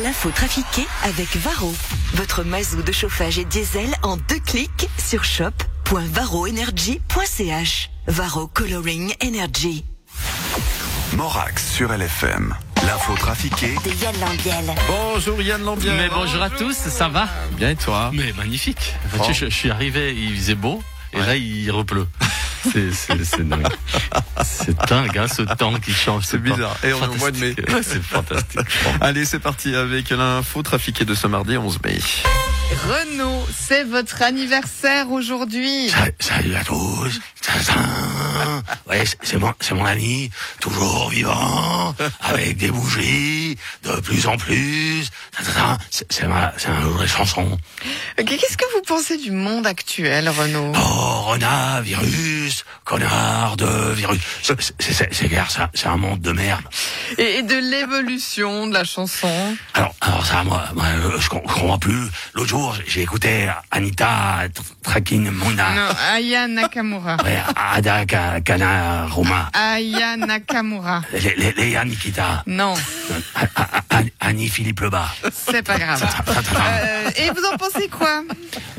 L'info trafiquée avec Varro. Votre mazou de chauffage et diesel en deux clics sur shop.varroenergy.ch. Varro Coloring Energy. Morax sur LFM. L'info trafiquée De Yann Lambiel. Bonjour Yann Lambier. Mais bonjour à tous, ça va Bien et toi? Mais magnifique. Oh. Je, je suis arrivé, il faisait beau, et Ouais. là il repleut. C'est dingue. C'est dingue, hein, ce temps qui change. C'est temps. bizarre. Et on est au mois de mai. C'est fantastique. Allez, c'est parti avec l'info trafiquée de ce mardi 11 mai. Renaud, c'est votre anniversaire aujourd'hui. Sa- Salut à tous. Ouais, c'est- mon, c'est mon ami, toujours vivant, avec des bougies, de plus en plus. C'est ma, c'est une vraie chanson. Qu'est-ce que vous pensez du monde actuel, Renaud? Oh, renard, virus, connard de virus. C'est- C'est c'est- c'est un monde de merde. Et, et de l'évolution de la chanson Alors, alors ça, moi, moi je, je comprends plus. L'autre jour, j'ai- écouté Anita Trakin Mona. Non, Aya Nakamura. Ouais, Ada Ka- Kana Roma. Aya Nakamura. Léa Nikita. Non, Annie Philippe Lebas. c'est pas grave. Euh, et vous en pensez quoi?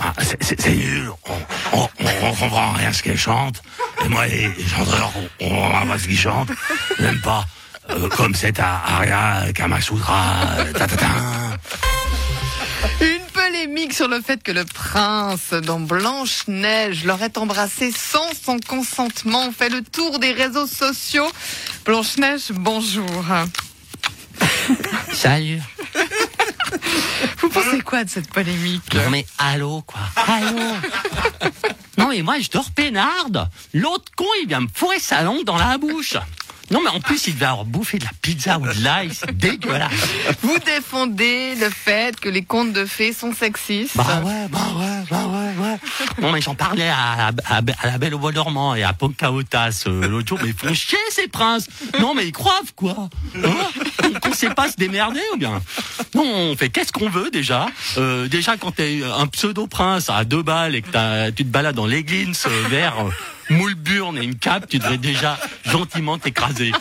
Ah, c'est- nul. On, on, on, on comprend rien à ce qu'elle chante. Et moi, les, chanteurs, on, on comprend pas ce qu'ils chantent. Même pas. Euh, comme cette Aria Kamasutra. euh, ta, ta, ta. Une polémique sur le fait que le prince dans Blanche-Neige l'aurait embrassé sans son consentement fait le tour des réseaux sociaux. Blanche-Neige, bonjour. Salut. Vous pensez quoi de cette polémique? Non mais allô quoi? Allô? Non mais moi je dors peinarde. L'autre con il vient me fourrer sa langue dans la bouche. Non mais en plus il devait avoir bouffé de la pizza ou de l'ail, c'est dégueulasse. Vous défendez le fait que les contes de fées sont sexistes Bah ouais, bah ouais, bah ouais, ouais. Non mais j'en parlais à, à, à la Belle au Bois dormant et à Pocahontas euh, l'autre jour, mais ils font chier ces princes. Non mais ils croivent quoi hein Qu'on sait pas se démerder ou bien Non, on fait qu'est-ce qu'on veut déjà euh, Déjà quand t'es un pseudo prince à deux balles et que t'as- tu te balades dans l'église euh, vers euh, moule burne et une cape, tu devrais déjà gentiment t'écraser.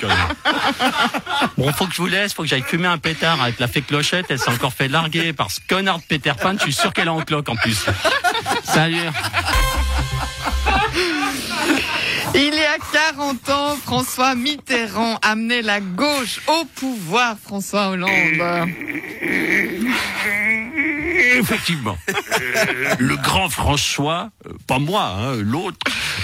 Bon, faut que je vous laisse, faut que j'aille fumer un pétard avec la fée clochette. Elle s'est encore fait larguer par ce connard de Peter Pan. Je suis sûr qu'elle est en cloque en plus. Salut. Il y a 40 ans, François Mitterrand amenait la gauche au pouvoir, François Hollande. Effectivement. Le grand François, euh, pas moi, hein, l'autre,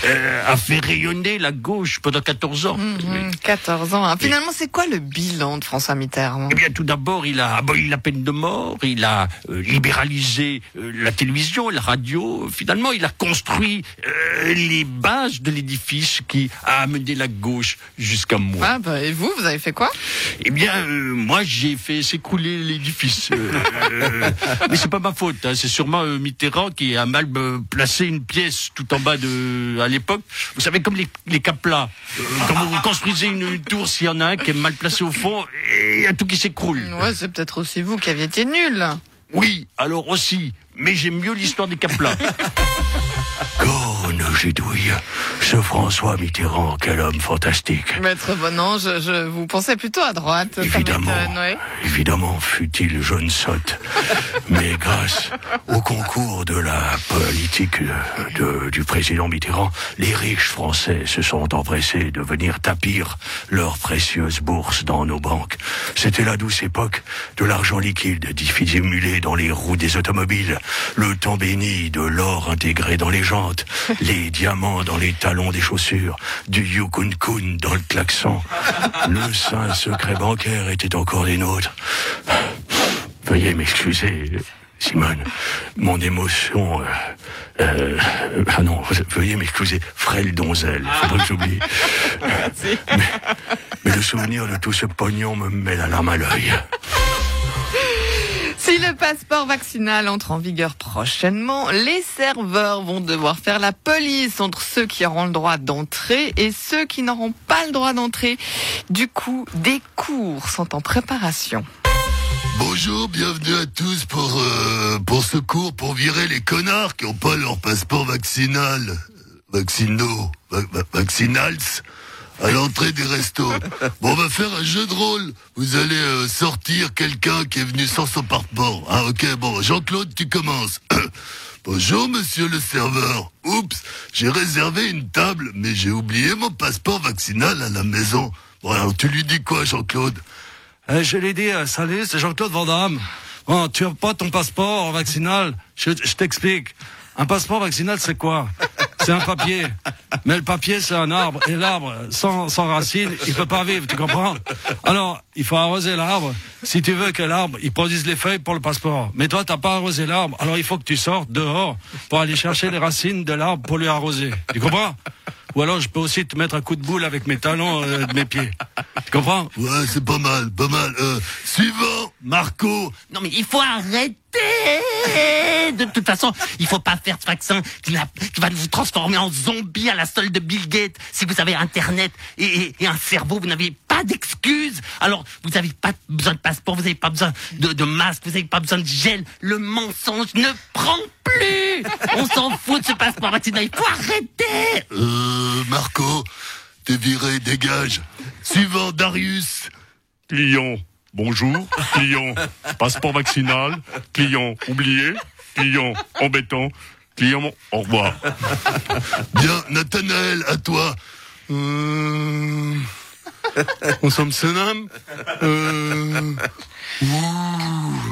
euh, a fait rayonner la gauche pendant 14 ans. Mhm, 14 ans. hein. Finalement, c'est quoi le bilan de François Mitterrand? Eh bien, tout d'abord, il a aboli la peine de mort, il a euh, libéralisé euh, la télévision, la radio. Finalement, il a construit les bases de l'édifice qui a amené la gauche jusqu'à moi. ah, bah, Et vous, vous avez fait quoi? Eh bien, moi, j'ai fait s'écrouler l'édifice. Mais c'est pas ma faute. hein. C'est sûrement euh, Mitterrand qui a mal euh, placé une pièce tout en bas de. À l'époque, vous savez, comme les, les caplas. Euh, quand vous construisez une, une tour, s'il y en a un qui est mal placé au fond, et il y a tout qui s'écroule. Ouais, c'est peut-être aussi vous qui aviez été nul. Oui, alors aussi. Mais j'aime mieux l'histoire des caplas. Gidouille. Ce François Mitterrand, quel homme fantastique. Maître Bonan, je, je vous pensais plutôt à droite. Évidemment, évidemment fut-il jeune sotte, mais grâce au concours de la politique de- du président Mitterrand, les riches Français se sont empressés de venir tapir leurs précieuses bourses dans nos banques. C'était la douce époque de l'argent liquide dissimulé dans les roues des automobiles, le temps béni de l'or intégré dans les jantes, les diamants dans les talons des chaussures, du yukun kun dans le klaxon. Le saint secret bancaire était encore des nôtres. Veuillez m'excuser, Simone. Mon émotion. euh, euh, ah non, veuillez m'excuser, frêle donzelle. Faut pas que j'oublie. Mais, mais le souvenir de tout ce pognon me met la larme à l'œil. Si le passeport vaccinal entre en vigueur prochainement, les serveurs vont devoir faire la police entre ceux qui auront le droit d'entrer et ceux qui n'auront pas le droit d'entrer. Du coup, des cours sont en préparation. Bonjour, bienvenue à tous pour, euh, pour ce cours pour virer les connards qui n'ont pas leur passeport vaccinal. Vaccinaux. Va- va- vaccinals. À l'entrée des restos. Bon, on va faire un jeu de rôle. Vous allez euh, sortir quelqu'un qui est venu sans son passeport. Ah, ok, bon, Jean-Claude, tu commences. Bonjour, monsieur le serveur. Oups, j'ai réservé une table, mais j'ai oublié mon passeport vaccinal à la maison. Bon, alors tu lui dis quoi, Jean-Claude? Eh, je l'ai dit, euh, salut, c'est Jean-Claude Van Damme. Bon, tu as pas ton passeport vaccinal? Je t'explique. Un passeport vaccinal, c'est quoi? C'est un papier. Mais le papier, c'est un arbre. Et l'arbre, sans, sans racines, il peut pas vivre, tu comprends? Alors, il faut arroser l'arbre. Si tu veux que l'arbre, il produise les feuilles pour le passeport. Mais toi, t'as pas arrosé l'arbre. Alors, il faut que tu sortes dehors pour aller chercher les racines de l'arbre pour lui arroser. Tu comprends? Ou alors, je peux aussi te mettre un coup de boule avec mes talons euh, de mes pieds. Tu comprends? Ouais, c'est pas mal, pas mal. Euh, suivant, Marco. Non mais il faut arrêter De toute façon, il faut pas faire ce vaccin qui, va vous transformer en zombie à la solde de Bill Gates. Si vous avez Internet et, et- et un cerveau, vous n'avez pas d'excuses. Alors, vous n'avez pas besoin de passeport, vous n'avez pas besoin de, de masque, vous n'avez pas besoin de gel. Le mensonge ne prend plus On s'en fout de ce passeport vaccinal, il faut arrêter Euh, Marco, t'es viré, dégage. Suivant, Darius. Client, bonjour. Client, passeport vaccinal. Client, oublié. Client, embêtant. Client, au revoir. Bien, Nathanaël, à toi. Euh... On s'en euh... ouh.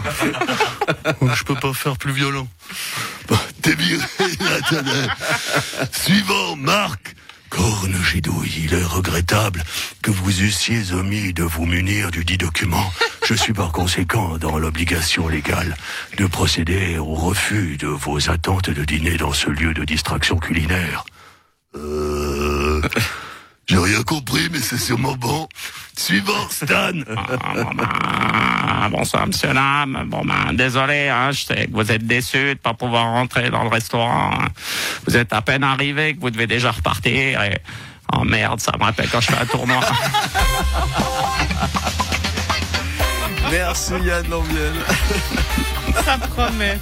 Je peux pas faire plus violent. Bah, T'es viré, Nathanaël. Suivant, Marc. Corne Gidouille, il est regrettable que vous eussiez omis de vous munir du dit document. Je suis par conséquent dans l'obligation légale de procéder au refus de vos attentes de dîner dans ce lieu de distraction culinaire. Euh... J'ai rien compris, mais c'est sûrement bon. Suivant, Stan. Ah, bonsoir, monsieur Lam. Bon, ben, désolé, hein, je sais que vous êtes déçu de pas pouvoir rentrer dans le restaurant. hein. Vous êtes à peine arrivé, que vous devez déjà repartir. Et... Oh merde, ça me rappelle quand je fais un tournoi. Merci Yann Lambiel. Ça promet.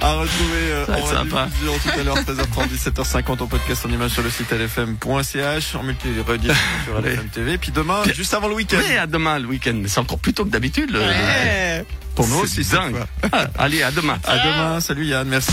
À retrouver euh, en sympa. tout à l'heure, 13h30, 17h50 en podcast en image sur le site lfm.ch, en multi-rediffusion sur LFM TV. Puis demain, juste avant le week-end. Oui, à demain le week-end, mais c'est encore plus tôt que d'habitude. Ouais. Pour nous C'est aussi, cette dingue. Ah, allez, à demain. À demain. Salut Yann, merci.